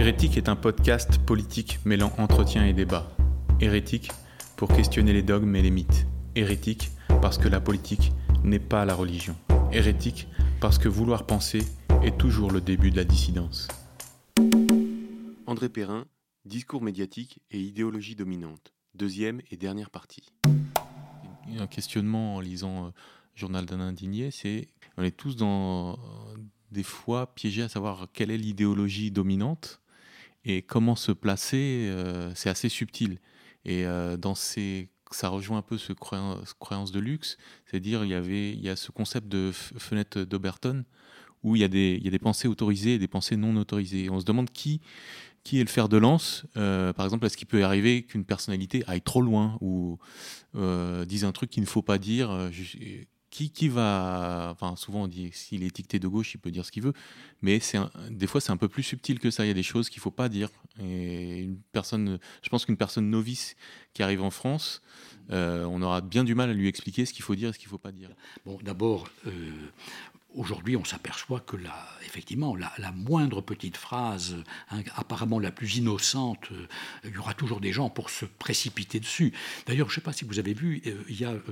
Hérétique est un podcast politique mêlant entretien et débat. Hérétique pour questionner les dogmes et les mythes. Hérétique parce que la politique n'est pas la religion. Hérétique parce que vouloir penser est toujours le début de la dissidence. André Perrin, Discours médiatique et idéologie dominante. Deuxième et dernière partie. Un questionnement en lisant euh, Journal d'un indigné, c'est on est tous dans des fois piégés à savoir quelle est l'idéologie dominante et comment se placer. Euh, c'est assez subtil. Et euh, dans ces ça rejoint un peu ce croyance, de luxe, c'est-à-dire il y avait il y a ce concept de fenêtre d'Oberton où il y, a des, il y a des pensées autorisées et des pensées non autorisées. On se demande qui qui est le fer de lance euh, Par exemple, est-ce qu'il peut arriver qu'une personnalité aille trop loin ou dise un truc qu'il ne faut pas dire qui, qui va. Enfin, souvent on dit s'il est étiqueté de gauche, il peut dire ce qu'il veut, mais c'est des fois c'est un peu plus subtil que ça. Il y a des choses qu'il ne faut pas dire. Et une personne, je pense qu'une personne novice qui arrive en France, on aura bien du mal à lui expliquer ce qu'il faut dire et ce qu'il ne faut pas dire. Bon, d'abord, Aujourd'hui, on s'aperçoit que la, effectivement, la, moindre petite phrase, hein, apparemment la plus innocente, euh, il y aura toujours des gens pour se précipiter dessus. D'ailleurs, je ne sais pas si vous avez vu, euh, il y a euh,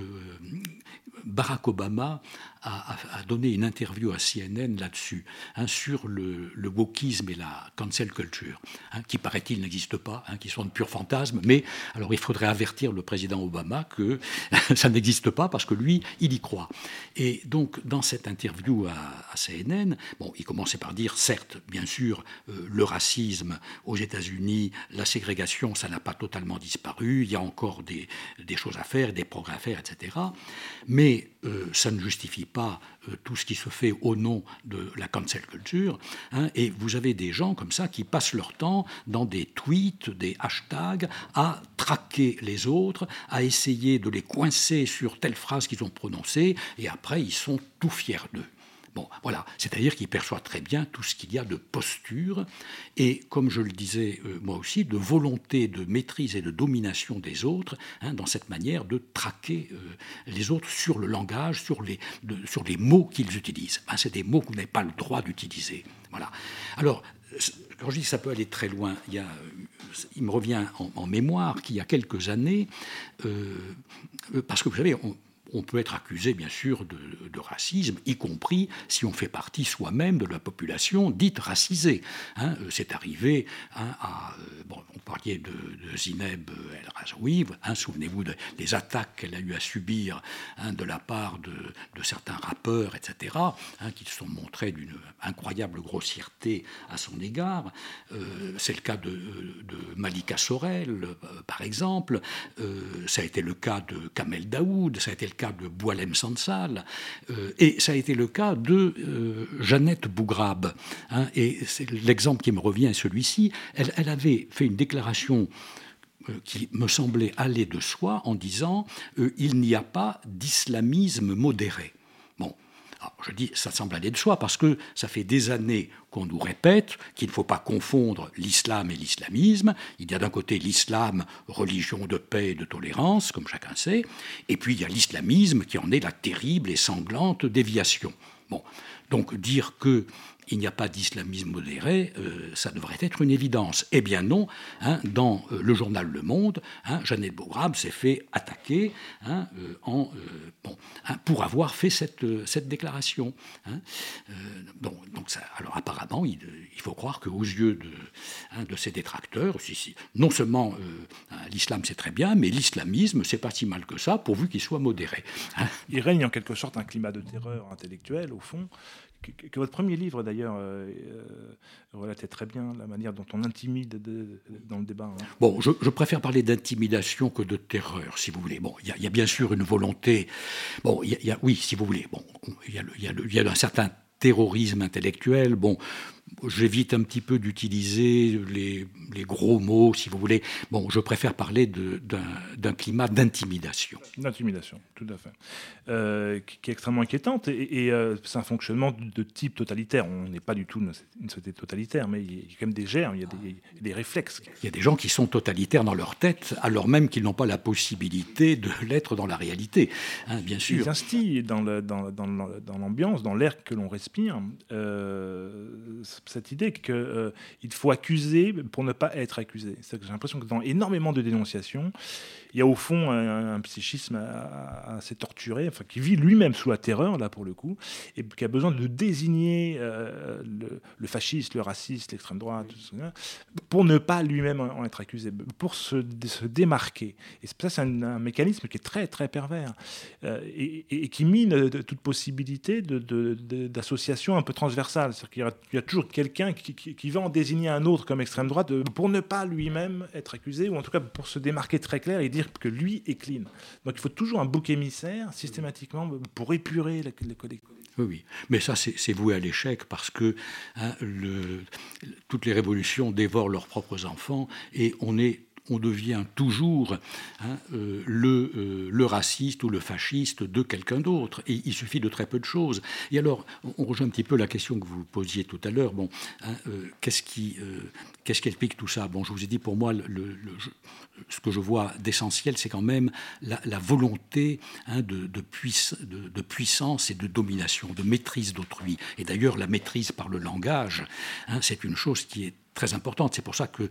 Barack Obama a, donné une interview à CNN là-dessus, hein, sur le, le, wokisme et la cancel culture, hein, qui paraît-il n'existe pas, qui sont de purs fantasmes. Mais alors, il faudrait avertir le président Obama que ça n'existe pas parce que lui, il y croit. Et donc, dans cette interview à, CNN, bon, il commençait par dire, certes, bien sûr, euh, le racisme aux États-Unis, la ségrégation, ça n'a pas totalement disparu, il y a encore des, choses à faire, des progrès à faire, etc. Mais euh, ça ne justifie pas euh, tout ce qui se fait au nom de la cancel culture. Hein, et vous avez des gens comme ça qui passent leur temps dans des tweets, des hashtags, à traquer les autres, à essayer de les coincer sur telle phrase qu'ils ont prononcée, et après ils sont tout fiers d'eux voilà, c'est-à-dire qu'il perçoit très bien tout ce qu'il y a de posture et, comme je le disais euh, moi aussi, de volonté de maîtrise et de domination des autres, hein, dans cette manière de traquer euh, les autres sur le langage, sur les, sur les mots qu'ils utilisent. Ben, c'est des mots vous n'avez pas le droit d'utiliser. Voilà. Alors, quand je dis que ça peut aller très loin, il, y a, il me revient en, mémoire qu'il y a quelques années, euh, parce que vous savez, on, on peut être accusé, bien sûr, de, racisme, y compris si on fait partie soi-même de la population dite racisée. Hein. Euh, c'est arrivé hein, à. Euh, bon, on parlait de, Zineb El Razoui, hein, souvenez-vous des attaques qu'elle a eu à subir de la part de, certains rappeurs, etc., qui se sont montrés d'une incroyable grossièreté à son égard. Euh, c'est le cas de, Malika Sorel, par exemple. ça a été le cas de Kamel Daoud, ça a été le cas de Boilem Sansal, euh, et ça a été le cas de euh, Jeannette Bougrabe. Hein, et l'exemple qui me revient est celui-ci. Elle, avait fait une déclaration euh, qui me semblait aller de soi en disant il n'y a pas d'islamisme modéré. Alors, je dis, ça semble aller de soi, parce que ça fait des années qu'on nous répète qu'il ne faut pas confondre l'islam et l'islamisme. Il y a d'un côté l'islam, religion de paix et de tolérance, comme chacun sait, et puis il y a l'islamisme qui en est la terrible et sanglante déviation. Bon, donc dire que il n'y a pas d'islamisme modéré, euh, ça devrait être une évidence. Eh bien non, hein, dans euh, le journal Le Monde, hein, Jeannette Beaugrave s'est fait attaquer hein, euh, bon, pour avoir fait cette, déclaration. donc, ça, alors apparemment, il, faut croire qu'aux yeux de ses détracteurs, non seulement l'islam c'est très bien, mais l'islamisme c'est pas si mal que ça, pourvu qu'il soit modéré. Il règne en quelque sorte un climat de terreur intellectuelle, au fond, que, votre premier livre, d'ailleurs, euh, euh, relatait très bien la manière dont on intimide dans le débat. Hein. Bon, je, préfère parler d'intimidation que de terreur, si vous voulez. Bon, il y, a bien sûr une volonté. Bon, il y, a, oui, si vous voulez. Bon, il y, y, a un certain terrorisme intellectuel. Bon, J'évite un petit peu d'utiliser les, gros mots, si vous voulez. Bon, je préfère parler d'un climat d'intimidation. D'intimidation, tout à fait. Euh, qui est extrêmement inquiétante. Et, euh, c'est un fonctionnement de type totalitaire. On n'est pas du tout une société totalitaire, mais il y a quand même des germes, il y a des, réflexes. Il y a des gens qui sont totalitaires dans leur tête, alors même qu'ils n'ont pas la possibilité de l'être dans la réalité, hein, bien sûr. Ils instillent dans l'ambiance, dans, dans l'air que l'on respire. Euh, cette idée qu'il il faut accuser pour ne pas être accusé. J'ai l'impression que dans énormément de dénonciations, il y a au fond un, psychisme assez torturé, enfin, qui vit lui-même sous la terreur, là pour le coup, et qui a besoin de désigner euh, le, fasciste, le raciste, l'extrême droite, pour ne pas lui-même en être accusé, pour se, se démarquer. Et ça, c'est un, mécanisme qui est très, très pervers, euh, et, qui mine toute possibilité d'association de, un peu transversale. C'est-à-dire qu'il y, a toujours quelqu'un qui, va en désigner un autre comme extrême droite pour ne pas lui-même être accusé, ou en tout cas pour se démarquer très clair et dire que lui est clean. Donc il faut toujours un bouc émissaire systématiquement pour épurer les, collectifs. Oui, mais ça c'est voué à l'échec parce que hein, le, toutes les révolutions dévorent leurs propres enfants et on est on devient toujours hein, euh, le, euh, le, raciste ou le fasciste de quelqu'un d'autre. Et il suffit de très peu de choses. Et alors, on, rejoint un petit peu la question que vous posiez tout à l'heure. Bon, hein, euh, qu'est-ce qui, qu'est-ce qui explique tout ça? Bon, je vous ai dit, pour moi, le, ce que je vois d'essentiel, c'est quand même la, volonté hein, de, de, de, puissance et de domination, de maîtrise d'autrui. Et d'ailleurs, la maîtrise par le langage, c'est une chose qui est très importante. C'est pour ça que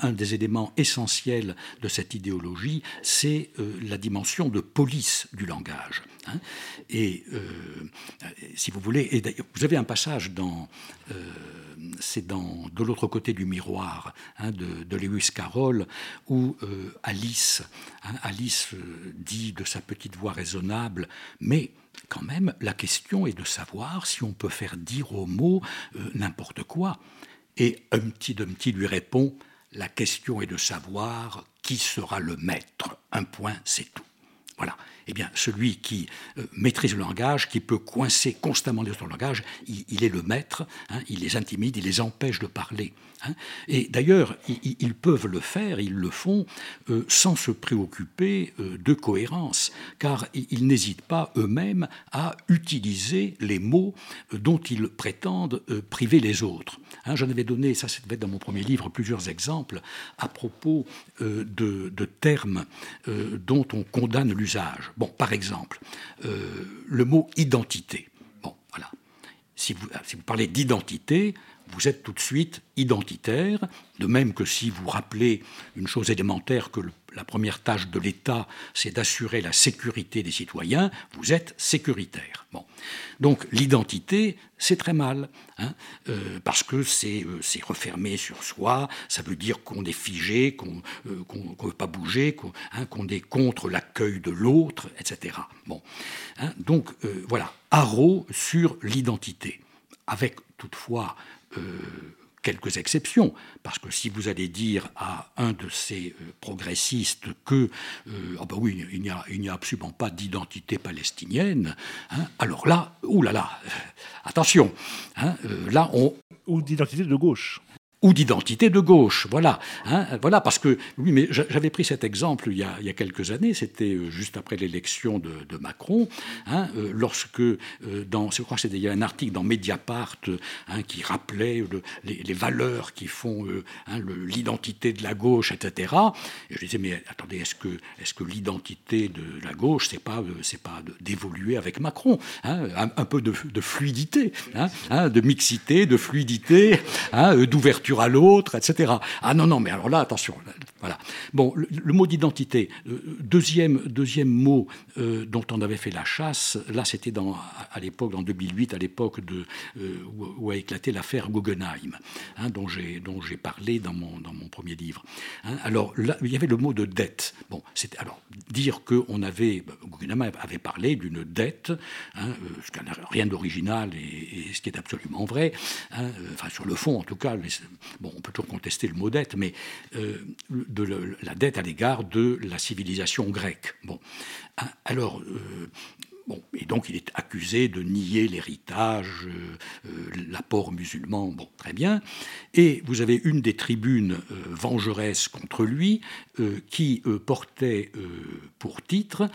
un, des éléments essentiels de cette idéologie, c'est euh, la dimension de police du langage. Hein. Et euh, si vous voulez, et vous avez un passage dans, euh, c'est dans de l'autre côté du miroir hein, de, Lewis Carroll où Alice, hein, Alice dit de sa petite voix raisonnable, mais quand même, la question est de savoir si on peut faire dire aux mots n'importe quoi. Et Humpty Dumpty lui répond La question est de savoir qui sera le maître. Un point, c'est tout. Voilà. Eh bien, celui qui euh, maîtrise le langage, qui peut coincer constamment les autres langages, il, est le maître, hein, il les intimide, il les empêche de parler. Hein. Et d'ailleurs, ils, peuvent le faire, ils le font euh, sans se préoccuper euh, de cohérence, car ils, n'hésitent pas eux-mêmes à utiliser les mots dont ils prétendent priver les autres. Hein, J'en avais donné, ça c'était dans mon premier livre, plusieurs exemples à propos de, termes dont on condamne l'usage. Bon, par exemple, le mot identité. Bon, voilà. Si vous, si vous parlez d'identité, vous êtes tout de suite identitaire, de même que si vous rappelez une chose élémentaire que la première tâche de l'État, c'est d'assurer la sécurité des citoyens, vous êtes sécuritaire. Donc l'identité, c'est très mal, hein, euh, parce que euh, c'est refermé sur soi, ça veut dire qu'on est figé, qu'on euh, ne veut pas bouger, hein, qu'on est contre l'accueil de l'autre, etc. Bon. Hein, donc voilà, haro sur l'identité, avec toutefois euh, quelques exceptions, parce que si vous allez dire à un de ces euh, progressistes que, euh, oh ben oui, il n'y a, absolument pas d'identité palestinienne, hein, alors là, oulala, là là, attention, hein, là on... Ou d'identité de gauche ou d'identité de gauche. Voilà, hein, voilà, parce que oui, mais j'avais pris cet exemple il y a, quelques années, c'était euh, juste après l'élection de, Macron, hein, euh, lorsque euh, dans, je crois que c'était y a un article dans Mediapart hein, qui rappelait les, valeurs qui font l'identité de la gauche, etc. Et je disais mais attendez, est-ce que est-ce que l'identité de la gauche c'est pas pas d'évoluer avec Macron, un, peu de fluidité, de mixité, de fluidité, d'ouverture à l'autre, etc. Ah non, non, mais alors là, attention. Voilà. Bon, le, mot d'identité. Euh, deuxième, deuxième mot euh, dont on avait fait la chasse, là, c'était à l'époque, en 2008, à l'époque de euh, où, a éclaté l'affaire Guggenheim, hein, dont j'ai dont j'ai parlé dans mon dans mon premier livre. Hein. alors là, il y avait le mot de dette. Bon, c'était alors dire que on avait bah, Guggenheim avait parlé d'une dette, hein, ce qui n'a rien d'original et, ce qui est absolument vrai. enfin, sur le fond, en tout cas, bon, on peut toujours contester le mot dette, mais euh, de la dette à l'égard de la civilisation grecque. Bon, hein, alors. Euh, bon, et donc il est accusé de nier l'héritage, euh, l'apport musulman, bon, très bien. Et vous avez une des tribunes vengeresses contre lui qui portait pour titre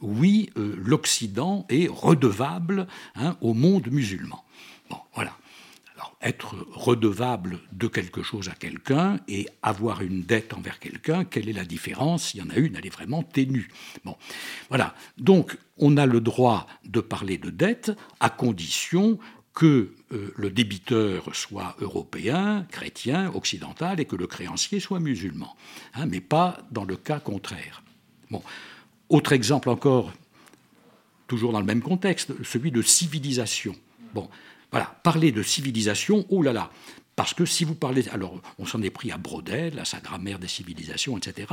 Oui, l'Occident est redevable hein, au monde musulman. Bon, voilà être redevable de quelque chose à quelqu'un et avoir une dette envers quelqu'un, quelle est la différence? S'il y en a une, elle est vraiment ténue. Bon, voilà. Donc, on a le droit de parler de dette à condition que le débiteur soit européen, chrétien, occidental, et que le créancier soit musulman, hein, mais pas dans le cas contraire. Bon. Autre exemple encore, toujours dans le même contexte, celui de civilisation. Bon, voilà, parler de civilisation, oh là là, parce que si vous parlez, alors on s'en est pris à Brodel, à sa grammaire des civilisations, etc.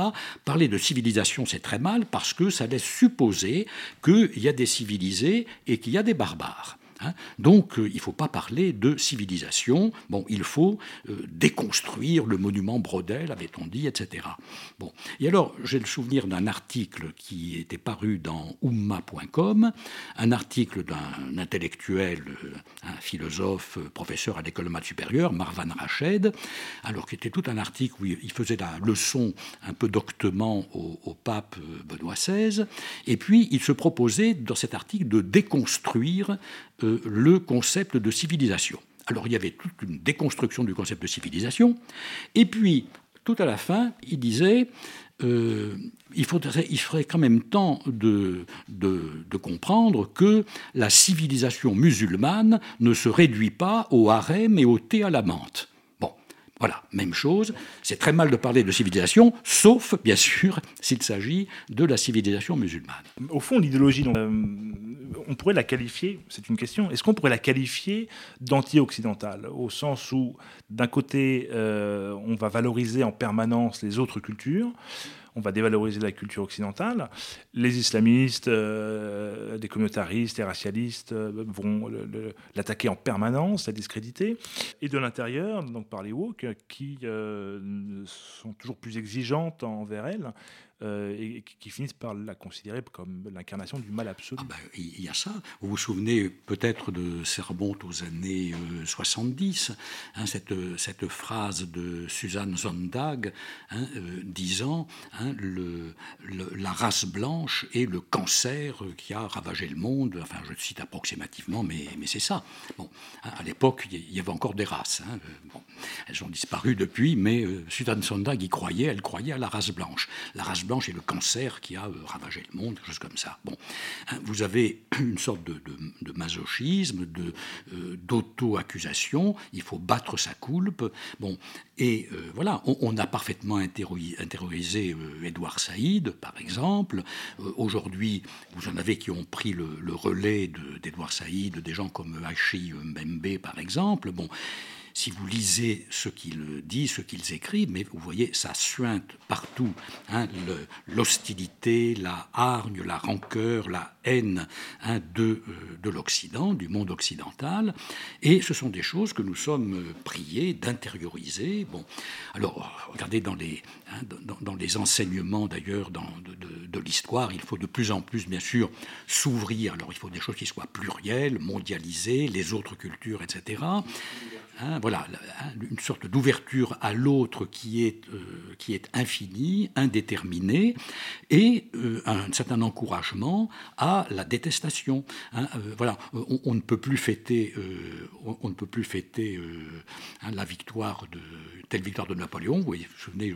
Parler de civilisation, c'est très mal parce que ça laisse supposer qu'il y a des civilisés et qu'il y a des barbares. Hein. Donc euh, il ne faut pas parler de civilisation, bon, il faut euh, déconstruire le monument Brodel, avait-on dit, etc. Bon. Et alors j'ai le souvenir d'un article qui était paru dans umma.com, un article d'un intellectuel, euh, un philosophe, professeur à l'école de maths supérieure, Marvan Rached, alors qui était tout un article où il faisait la leçon un peu doctement au, au pape Benoît XVI, et puis il se proposait dans cet article de déconstruire le concept de civilisation. Alors il y avait toute une déconstruction du concept de civilisation, et puis tout à la fin, il disait euh, il, faudrait, il ferait quand même temps de, de, comprendre que la civilisation musulmane ne se réduit pas au harem et au thé à la menthe. Voilà, même chose. C'est très mal de parler de civilisation, sauf, bien sûr, s'il s'agit de la civilisation musulmane. Au fond, l'idéologie, euh, on pourrait la qualifier, c'est une question, est-ce qu'on pourrait la qualifier d'anti-occidentale Au sens où, d'un côté, euh, on va valoriser en permanence les autres cultures, on va dévaloriser la culture occidentale. Les islamistes, euh, des communautaristes, les racialistes euh, vont l'attaquer en permanence, la discréditer. Et de l'intérieur, donc par les woke, qui sont toujours plus exigeantes envers elle, euh, et qui finissent par la considérer comme l'incarnation du mal absolu. Ah ben, il y a ça. Vous vous souvenez peut-être de, ça remonte aux années 70, euh, hein, cette, cette phrase de Suzanne Zondag hein, euh, disant hein, le, la race blanche est le cancer qui a ravagé le monde. Enfin, je cite approximativement, mais, mais c'est ça. Bon, à l'époque, il y avait encore des races. Bon, elles ont disparu depuis, mais Suzanne Zondag y croyait. Elle croyait à la race blanche. La race blanche et le cancer qui a euh, ravagé le monde, quelque chose comme ça. Bon, hein, vous avez une sorte de, masochisme, de euh, d'auto-accusation. Il faut battre sa coulpe. Bon, et euh, voilà, on, a parfaitement interrorisé Édouard Saïd, par exemple. Aujourd'hui, vous en avez qui ont pris le, le relais d'Édouard Saïd, des gens comme Hachi Mbembe, par exemple. Bon si vous lisez ce qu'ils disent, ce qu'ils écrivent, mais vous voyez, ça suinte partout. Hein, L'hostilité, la hargne, la rancœur, la haine hein, de, euh, de l'Occident, du monde occidental. Et ce sont des choses que nous sommes euh, priés d'intérioriser. Bon, alors, regardez dans les, hein, dans, les enseignements d'ailleurs de, de, de l'histoire, il faut de plus en plus, bien sûr, s'ouvrir. Alors, il faut des choses qui soient plurielles, mondialisées, les autres cultures, etc. Hein, voilà, hein, une sorte d'ouverture à l'autre qui est euh, qui est infinie, indéterminée, et euh, un certain encouragement à la détestation. Hein, euh, voilà, on, ne peut plus fêter, on, ne peut plus fêter la victoire de telle victoire de Napoléon. Vous voyez, vous vous souvenez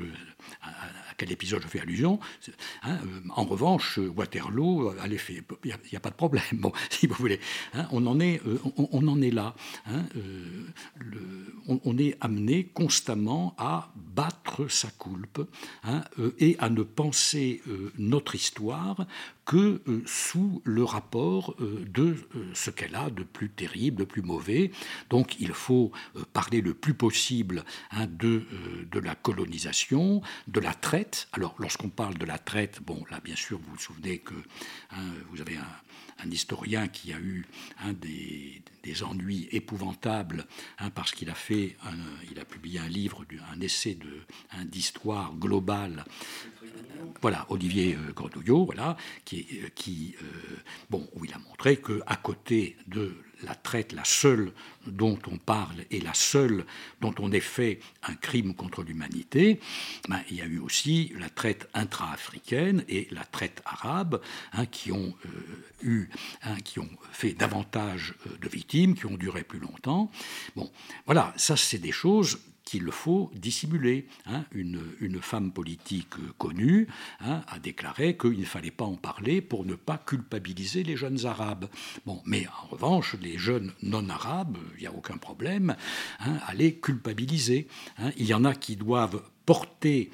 à, quel épisode je fais allusion. en revanche, Waterloo, allez, il n'y a, pas de problème. Bon, si vous voulez, on en est, on, en est là on, est amené constamment à battre sa coulpe hein, euh, et à ne penser euh, notre histoire que euh, sous le rapport de ce qu'elle a de plus terrible, de plus mauvais. Donc il faut parler le plus possible hein, de, de la colonisation, de la traite. Alors lorsqu'on parle de la traite, bon là bien sûr vous vous souvenez que hein, vous avez un historien qui a eu un des, ennuis épouvantables hein, parce qu'il a fait, il a publié un livre, un essai de, d'histoire globale. Voilà, Olivier euh, Gredouillot, voilà, qui, euh, qui euh, bon, où il a montré que à côté de la traite, la seule dont on parle et la seule dont on ait fait un crime contre l'humanité, ben, il y a eu aussi la traite intra-africaine et la traite arabe hein, qui ont euh, eu, hein, qui ont fait davantage euh, de victimes, qui ont duré plus longtemps. Bon, voilà, ça c'est des choses qu'il faut dissimuler. Hein. Une, une, femme politique connue hein, a déclaré qu'il ne fallait pas en parler pour ne pas culpabiliser les jeunes arabes. Bon, mais en revanche, les jeunes non arabes, il n'y a aucun problème hein, à les culpabiliser. Il y en a qui doivent porter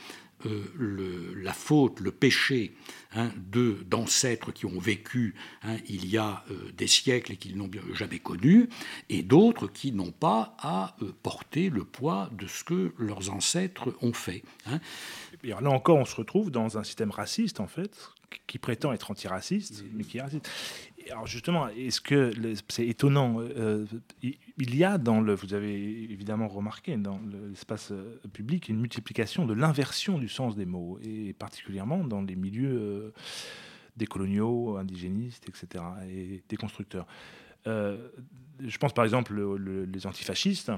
euh, le, la faute, le péché hein, de d'ancêtres qui ont vécu hein, il y a euh, des siècles et qui n'ont jamais connu, et d'autres qui n'ont pas à euh, porter le poids de ce que leurs ancêtres ont fait. Hein. là encore, on se retrouve dans un système raciste, en fait, qui prétend être antiraciste, mais qui est raciste alors justement, est-ce que c'est étonnant euh, Il y a dans le, vous avez évidemment remarqué dans l'espace euh, public une multiplication de l'inversion du sens des mots, et particulièrement dans les milieux euh, décoloniaux, indigénistes, etc., et des constructeurs. je pense par exemple les antifascistes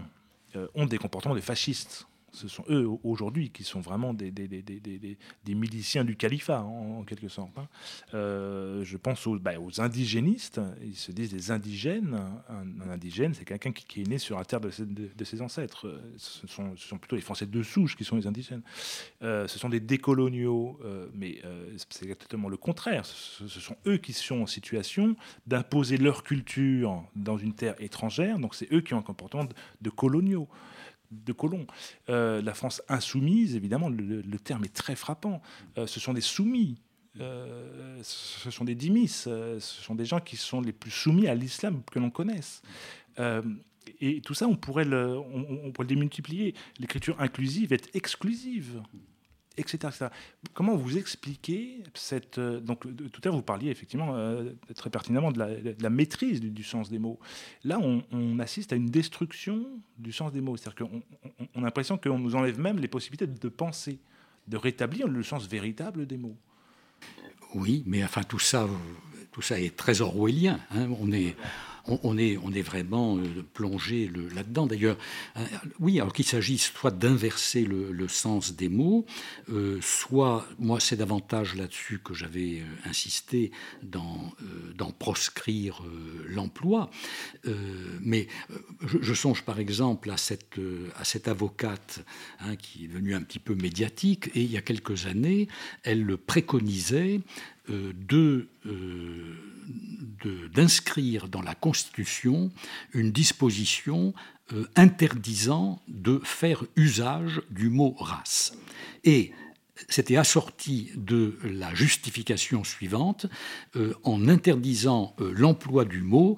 ont des comportements de fascistes ce sont eux aujourd'hui qui sont vraiment des, des, des, des miliciens du califat, en, quelque sorte. Hein. Euh, je pense aux, bah, aux, indigénistes, ils se disent des indigènes. Un, indigène, c'est quelqu'un qui, est né sur la terre de ses, ancêtres. Ce sont, plutôt les Français de souche qui sont les indigènes. Euh, ce sont des décoloniaux, euh, mais c'est exactement le contraire. Ce, ce, sont eux qui sont en situation d'imposer leur culture dans une terre étrangère, donc c'est eux qui ont un comportement de coloniaux de colons. Euh, la France insoumise, évidemment, le, terme est très frappant. Euh, ce sont des soumis. Euh, ce sont des dimis, ce sont des gens qui sont les plus soumis à l'islam que l'on connaisse. et tout ça, on pourrait le, on pourrait le démultiplier. L'écriture inclusive est exclusive etc., Comment vous expliquez cette... Euh, donc, tout à l'heure, vous parliez effectivement euh, très pertinemment de la, maîtrise du, sens des mots. Là, on, assiste à une destruction du sens des mots. C'est-à-dire qu'on on, a l'impression qu'on nous enlève même les possibilités de penser, de rétablir le sens véritable des mots. Oui, mais enfin, tout ça, tout ça est très orwellien. Hein. On est on, est, on est vraiment euh, plongé là-dedans. D'ailleurs, euh, oui, alors qu'il s'agisse soit d'inverser le, sens des mots, euh, soit, moi c'est davantage là-dessus que j'avais insisté dans proscrire l'emploi. mais je, songe par exemple à cette, à cette avocate hein, qui est devenue un petit peu médiatique, et il y a quelques années, elle le préconisait d'inscrire dans la Constitution une disposition euh, interdisant de faire usage du mot race. Et c'était assorti de la justification suivante, euh, en interdisant euh, l'emploi du mot,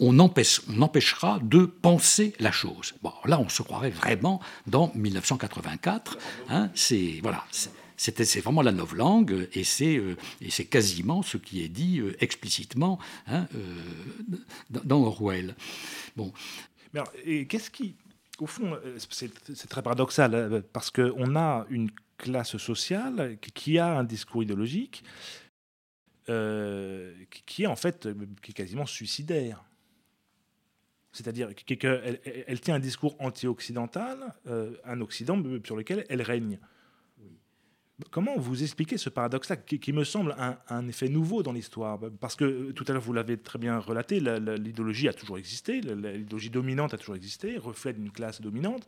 on, empêchera de penser la chose. Bon, là, on se croirait vraiment dans 1984. Hein, c'est voilà c'est vraiment la langue et c'est euh, et c'est quasiment ce qui est dit euh, explicitement hein, euh, dans Orwell. Bon. Mais qu'est-ce qui, au fond, c'est très paradoxal parce qu'on a une classe sociale qui a un discours idéologique qui est en fait qui est quasiment suicidaire. C'est-à-dire qu'elle elle tient un discours anti-occidental, un Occident sur lequel elle règne. Comment vous expliquez ce paradoxe-là, qui, me semble un, effet nouveau dans l'histoire? Parce que euh, tout à l'heure, vous l'avez très bien relaté, l'idéologie a toujours existé, l'idéologie dominante a toujours existé, reflet d'une classe dominante,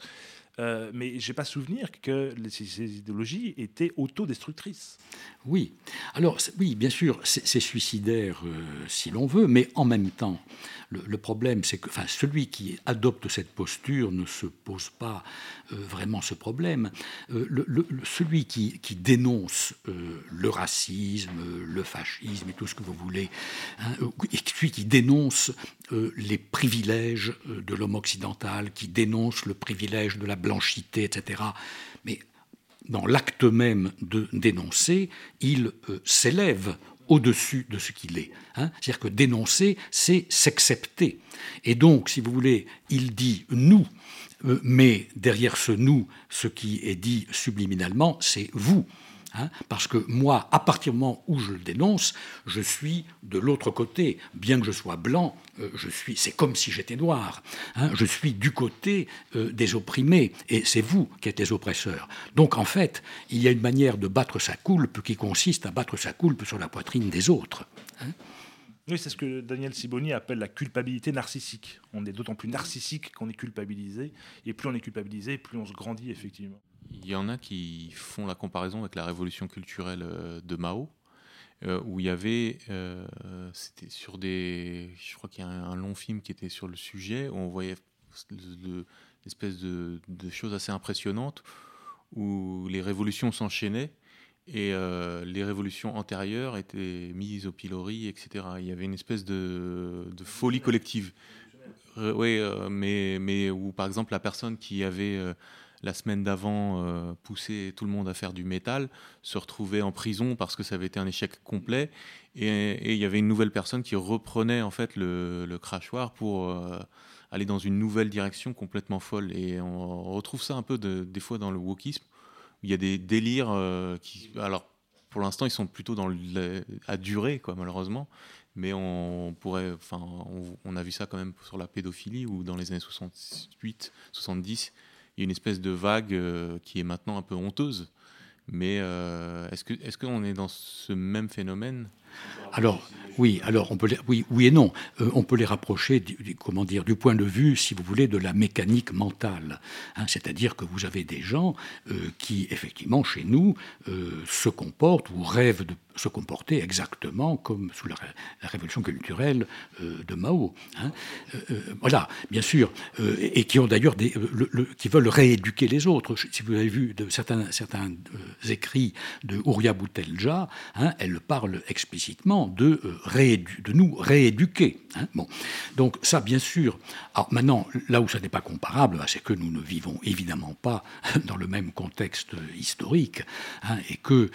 euh, mais je n'ai pas souvenir que ces, idéologies étaient autodestructrices. Oui, alors oui, bien sûr, c'est suicidaire euh, si l'on veut, mais en même temps, le, problème, c'est que celui qui adopte cette posture ne se pose pas euh, vraiment ce problème. Celui qui, dénonce le racisme, le fascisme et tout ce que vous voulez, hein, et celui qui dénonce les privilèges de l'homme occidental, qui dénonce le privilège de la blanchité, etc. Mais dans l'acte même de dénoncer, il s'élève au-dessus de ce qu'il est. Hein. C'est-à-dire que dénoncer, c'est s'accepter. Et donc, si vous voulez, il dit nous, euh, mais derrière ce nous, ce qui est dit subliminalement, c'est vous. Hein, parce que moi, à partir du moment où je le dénonce, je suis de l'autre côté. Bien que je sois blanc, euh, je suis. C'est comme si j'étais noir. Hein, je suis du côté euh, des opprimés, et c'est vous qui êtes les oppresseurs. Donc en fait, il y a une manière de battre sa coulpe qui consiste à battre sa coulpe sur la poitrine des autres. Hein. Oui, c'est ce que Daniel Siboni appelle la culpabilité narcissique. On est d'autant plus narcissique qu'on est culpabilisé, et plus on est culpabilisé, plus on se grandit effectivement. Il y en a qui font la comparaison avec la révolution culturelle euh, de Mao, euh, où il y avait, euh, c'était sur des, je crois qu'il y a un, long film qui était sur le sujet, où on voyait l'espèce de, de choses assez impressionnantes, où les révolutions s'enchaînaient et les révolutions antérieures étaient mises au pilori, etc. Il y avait une espèce de, de folie collective. oui, mais, mais où par exemple la personne qui avait la semaine d'avant euh, poussé tout le monde à faire du métal, se retrouvait en prison parce que ça avait été un échec complet. Et il y avait une nouvelle personne qui reprenait en fait le, crachoir pour euh, aller dans une nouvelle direction complètement folle. Et on retrouve ça un peu des fois dans le wokisme, il y a des délires euh, qui... Alors, pour l'instant, ils sont plutôt dans à durer, quoi, malheureusement. Mais on pourrait, enfin, on, on, a vu ça quand même sur la pédophilie, où dans les années 68, 70, y a une espèce de vague euh, qui est maintenant un peu honteuse. Mais euh, est-ce qu'on est, est dans ce même phénomène? Alors, oui, alors on peut oui, oui et non. Euh, on peut les rapprocher, du, comment dire, du point de vue, si vous voulez, de la mécanique mentale. Hein. C'est-à-dire que vous avez des gens qui, effectivement, chez nous, se comportent ou rêvent de se comporter exactement comme sous la, révolution culturelle euh, de Mao. Hein. Euh, euh, voilà, bien sûr, et qui ont d'ailleurs des, qui veulent rééduquer les autres. Si vous avez vu certains, certains écrits de Ouria Boutelja, hein, elle parle explicitement de, de nous rééduquer. Hein. Bon, donc ça, bien sûr. Alors maintenant, là où ça n'est pas comparable, bah, c'est que nous ne vivons évidemment pas dans le même contexte historique, et que,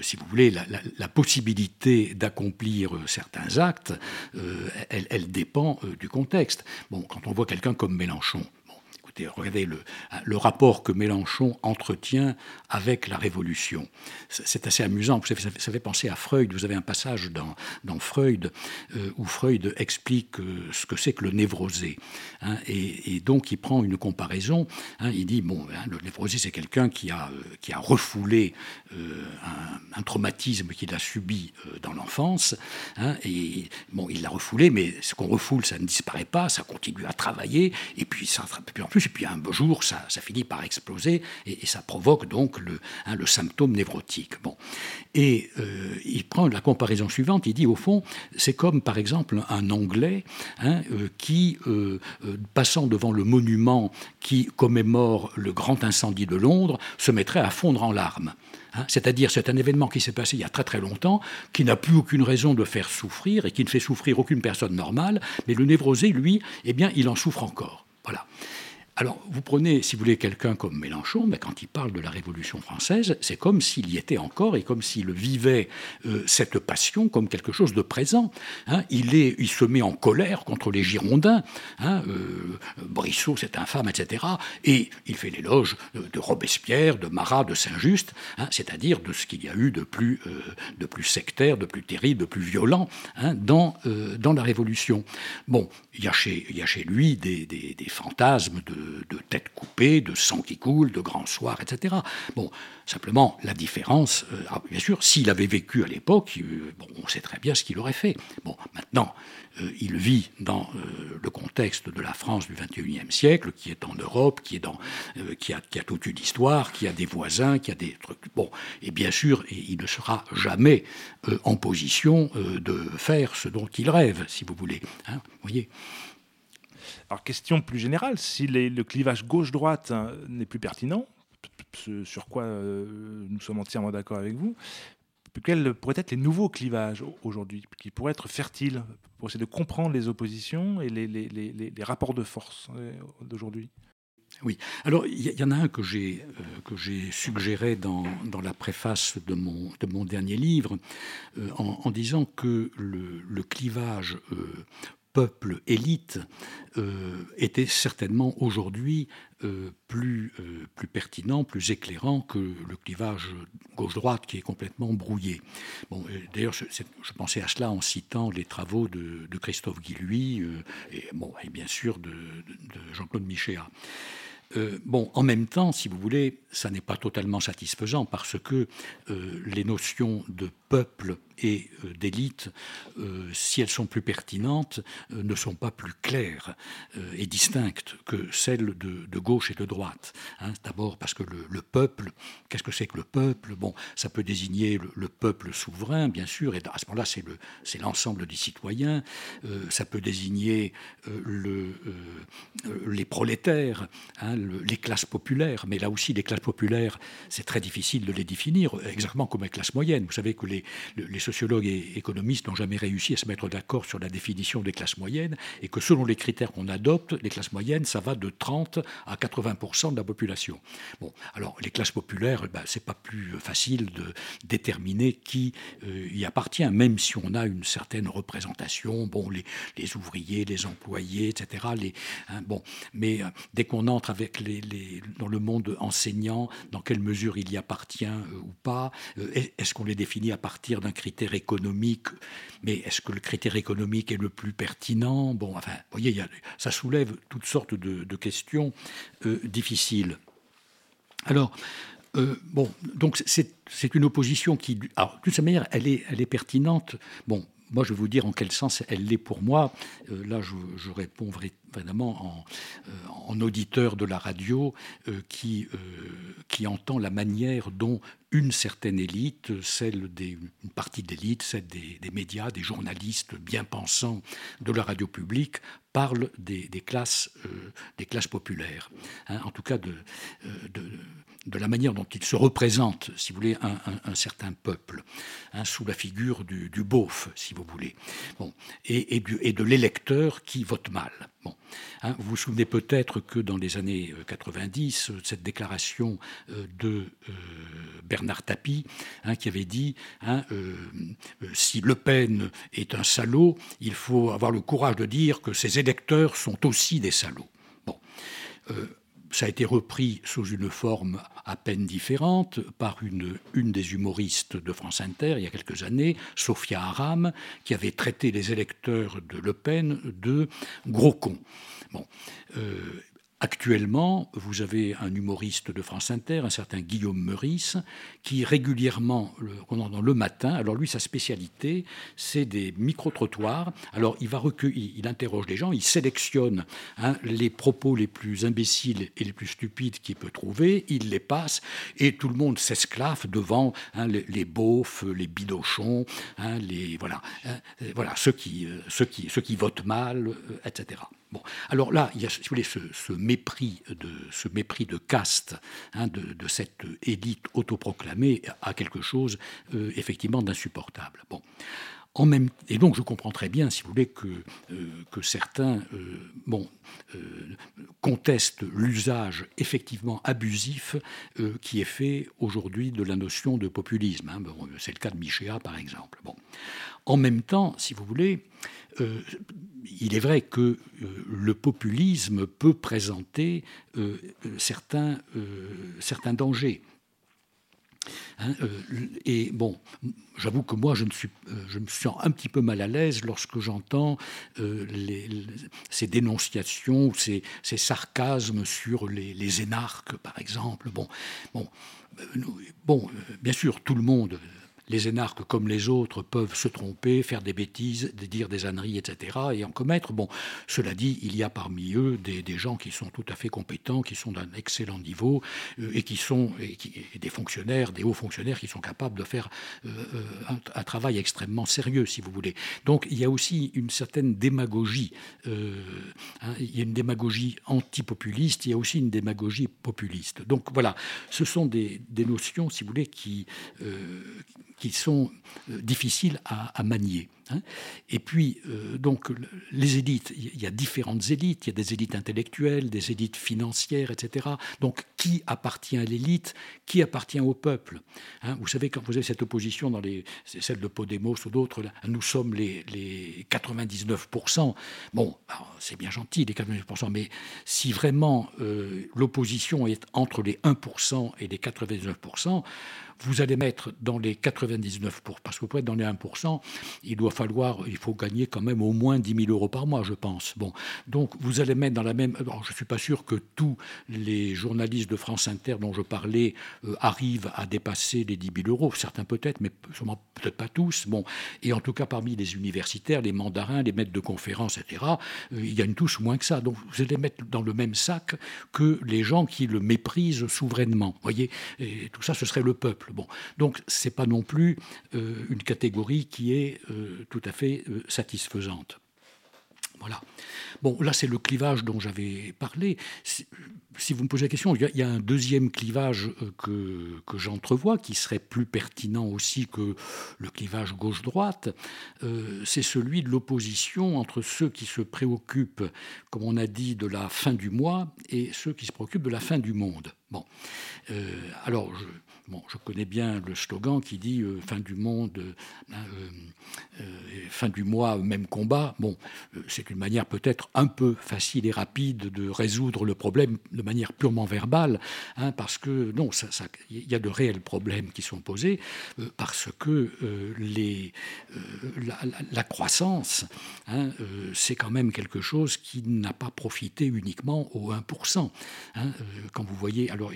si vous voulez, la possibilité d'accomplir euh, certains actes, euh, elle, dépend euh, du contexte. Bon, quand on voit quelqu'un comme Mélenchon, regardez le, le, rapport que Mélenchon entretient avec la Révolution. C'est assez amusant, ça fait, penser à Freud. Vous avez un passage dans, Freud euh, où Freud explique euh, ce que c'est que le névrosé. Hein, et, donc il prend une comparaison. Hein, il dit, bon, hein, le névrosé, c'est quelqu'un qui a, euh, qui a refoulé un, un, traumatisme qu'il a subi dans l'enfance. et bon, il l'a refoulé, mais ce qu'on refoule, ça ne disparaît pas, ça continue à travailler. Et puis, ça, puis en plus, et puis un beau jour, ça, finit par exploser et, ça provoque donc le, hein, le, symptôme névrotique. Bon. Et euh, il prend la comparaison suivante, il dit au fond, c'est comme par exemple un Anglais hein, euh, qui, euh, passant devant le monument qui commémore le grand incendie de Londres, se mettrait à fondre en larmes. Hein. C'est-à-dire, c'est un événement qui s'est passé il y a très très longtemps, qui n'a plus aucune raison de faire souffrir et qui ne fait souffrir aucune personne normale, mais le névrosé, lui, eh bien, il en souffre encore. Voilà. Alors, vous prenez, si vous voulez, quelqu'un comme Mélenchon, mais quand il parle de la Révolution française, c'est comme s'il y était encore et comme s'il vivait euh, cette passion comme quelque chose de présent. Hein. il, est, il se met en colère contre les Girondins. Hein, euh, Brissot, c'est infâme, etc. Et il fait l'éloge de, Robespierre, de Marat, de Saint-Just, hein, c'est-à-dire de ce qu'il y a eu de plus, euh, sectaire, de plus terrible, de plus violent dans, la Révolution. Bon, il y a chez, lui des fantasmes de de, têtes coupées, de sang qui coule, de grands soirs, etc. Bon, simplement, la différence, euh, ah, bien sûr, s'il avait vécu à l'époque, euh, bon, on sait très bien ce qu'il aurait fait. Bon, maintenant, euh, il vit dans le contexte de la France du XXIe siècle, qui est en Europe, qui, est dans, qui, a, qui a toute une histoire, qui a des voisins, qui a des trucs. Bon, et bien sûr, il ne sera jamais en position de faire ce dont il rêve, si vous voulez. Hein, voyez alors, question plus générale, si le clivage gauche-droite hein, n'est plus pertinent, sur quoi euh, nous sommes entièrement d'accord avec vous, quels pourraient être les nouveaux clivages aujourd'hui, qui pourraient être fertiles pour essayer de comprendre les oppositions et les, rapports de force euh, d'aujourd'hui? Oui, alors il y, en a un que j'ai euh, suggéré dans, la préface de mon, de mon dernier livre, en, disant que le, clivage peuple élite euh, était certainement aujourd'hui euh, plus, euh, plus pertinent, plus éclairant que le clivage gauche-droite qui est complètement brouillé. D'ailleurs, je, pensais à cela en citant les travaux de, Christophe Guilluy et, bien sûr de, de Jean-Claude Michéa. bon, en même temps, si vous voulez, ça n'est pas totalement satisfaisant parce que les notions de peuple et d'élite, si elles sont plus pertinentes, ne sont pas plus claires et distinctes que celles de, gauche et de droite. Hein. D'abord parce que le, peuple, qu'est-ce que c'est que le peuple? Bon, ça peut désigner le, peuple souverain, bien sûr, et à ce moment-là, c'est l'ensemble des citoyens. ça peut désigner le, les prolétaires, hein, les classes populaires, mais là aussi, les classes populaires, c'est très difficile de les définir, exactement comme les classes moyennes. Vous savez que les sociologues et économistes n'ont jamais réussi à se mettre d'accord sur la définition des classes moyennes, et que selon les critères qu'on adopte, les classes moyennes, ça va de 30 à 80% de la population. Bon, alors les classes populaires, ben, c'est pas plus facile de déterminer qui euh, y appartient, même si on a une certaine représentation, bon, les, ouvriers, les employés, etc. Les, hein, bon, mais euh, dès qu'on entre avec les, dans le monde enseignant, dans quelle mesure il y appartient euh, ou pas Est-ce qu'on les définit à partir d'un critère économique Mais est-ce que le critère économique est le plus pertinent? Bon, enfin, vous voyez, ça soulève toutes sortes de, questions euh, difficiles. Alors, bon, donc c'est une opposition qui, alors, de toute manière, elle est, elle est pertinente. Bon, moi, je vais vous dire en quel sens elle l'est pour moi. là, je, je réponds vraiment euh, en, auditeur de la radio euh, qui, euh, qui entend la manière dont une certaine élite, celle des, une partie d'élite, celle des, médias, des journalistes bien pensants de la radio publique, parle des, classes, des classes populaires. Hein, en tout cas, de, de, la manière dont ils se représentent, si vous voulez, un, certain peuple, hein, sous la figure du, du beauf, si vous voulez, bon, et, et de l'électeur qui vote mal. Hein, vous vous souvenez peut-être que dans les années 90, euh, cette déclaration euh, de euh, Bernard Tapie, hein, qui avait dit hein, si Le Pen est un salaud, il faut avoir le courage de dire que ses électeurs sont aussi des salauds. Ça a été repris sous une forme à peine différente par une, des humoristes de France Inter il y a quelques années, Sophia Aram, qui avait traité les électeurs de Le Pen de gros cons. Bon, euh, Actuellement, vous avez un humoriste de France Inter, un certain Guillaume Meurice, qui régulièrement, le, le matin, alors lui, sa spécialité, c'est des micro-trottoirs. Alors, il va recueillir, il interroge les gens, il sélectionne hein, les propos les plus imbéciles et les plus stupides qu'il peut trouver, il les passe, et tout le monde s'esclaffe devant hein, les, les, beaufs, les bidochons, hein, les, voilà, voilà ceux, qui, euh, ceux, qui, ceux qui votent mal, euh, etc. Alors là, il y a, ce, mépris de caste hein, de, cette élite autoproclamée à quelque chose euh, effectivement d'insupportable. Et donc je comprends très bien, si vous voulez, que, euh, certains euh, bon, contestent l'usage effectivement abusif qui est fait aujourd'hui de la notion de populisme. Hein. C'est le cas de Michéa, par exemple. Bon. En même temps, si vous voulez, euh, il est vrai que euh, le populisme peut présenter euh, certains, certains dangers. Hein, et bon, j'avoue que moi, je me, suis, je me sens un petit peu mal à l'aise lorsque j'entends ces dénonciations, ces, ces sarcasmes sur les, les, énarques, par exemple. Bon, bon, bon, bien sûr, tout le monde les énarques, comme les autres, peuvent se tromper, faire des bêtises, dire des âneries, etc., et en commettre. Bon, cela dit, il y a parmi eux des, gens qui sont tout à fait compétents, qui sont d'un excellent niveau, euh, et qui sont des fonctionnaires, des hauts fonctionnaires qui sont capables de faire euh, euh, un, travail extrêmement sérieux, si vous voulez. Donc, il y a aussi une certaine démagogie. Hein, il y a une démagogie antipopuliste, il y a aussi une démagogie populiste. Donc, voilà, ce sont des, des notions, si vous voulez, qui qui sont euh, difficiles à, manier. Hein. Et puis, euh, donc, les élites, il y a différentes élites, il y a des élites intellectuelles, des élites financières, etc. Donc, qui appartient à l'élite? Qui appartient au peuple? Hein. Vous savez, quand vous avez cette opposition dans les, celle de Podemos ou d'autres, nous sommes les, les 99%. Bon, c'est bien gentil, les 99%, mais si vraiment euh, l'opposition est entre les 1% et les 99%, vous allez mettre dans les 99%, parce que vous pouvez être dans les 1%, il doit il faut gagner quand même au moins 10 000 euros par mois, je pense. Bon, donc vous allez mettre dans la même. je ne suis pas sûr que tous les journalistes de France Inter dont je parlais euh, arrivent à dépasser les 10 000 euros. Certains peut-être, mais sûrement peut-être pas tous. Bon, et en tout cas parmi les universitaires, les mandarins, les maîtres de conférences, etc., euh, ils gagnent tous moins que ça. Donc vous allez mettre dans le même sac que les gens qui le méprisent souverainement. Voyez, tout ça, ce serait le peuple. Bon, donc c'est pas non plus euh, une catégorie qui est tout à fait euh, satisfaisante. Voilà. Bon, là, c'est le clivage dont j'avais parlé. Si, vous me posez la question, il y, a, un deuxième clivage que, que j'entrevois, qui serait plus pertinent aussi que le clivage gauche-droite. c'est celui de l'opposition entre ceux qui se préoccupent, comme on a dit, de la fin du mois et ceux qui se préoccupent de la fin du monde. Bon. alors, je, Je connais bien le slogan qui dit euh, fin du monde, euh, euh, fin du mois, même combat. Bon, c'est une manière peut-être un peu facile et rapide de résoudre le problème de manière purement verbale, hein, parce que non, il y a de réels problèmes qui sont posés, parce que la, croissance, hein, c'est quand même quelque chose qui n'a pas profité uniquement aux 1%. Hein, quand vous voyez, alors,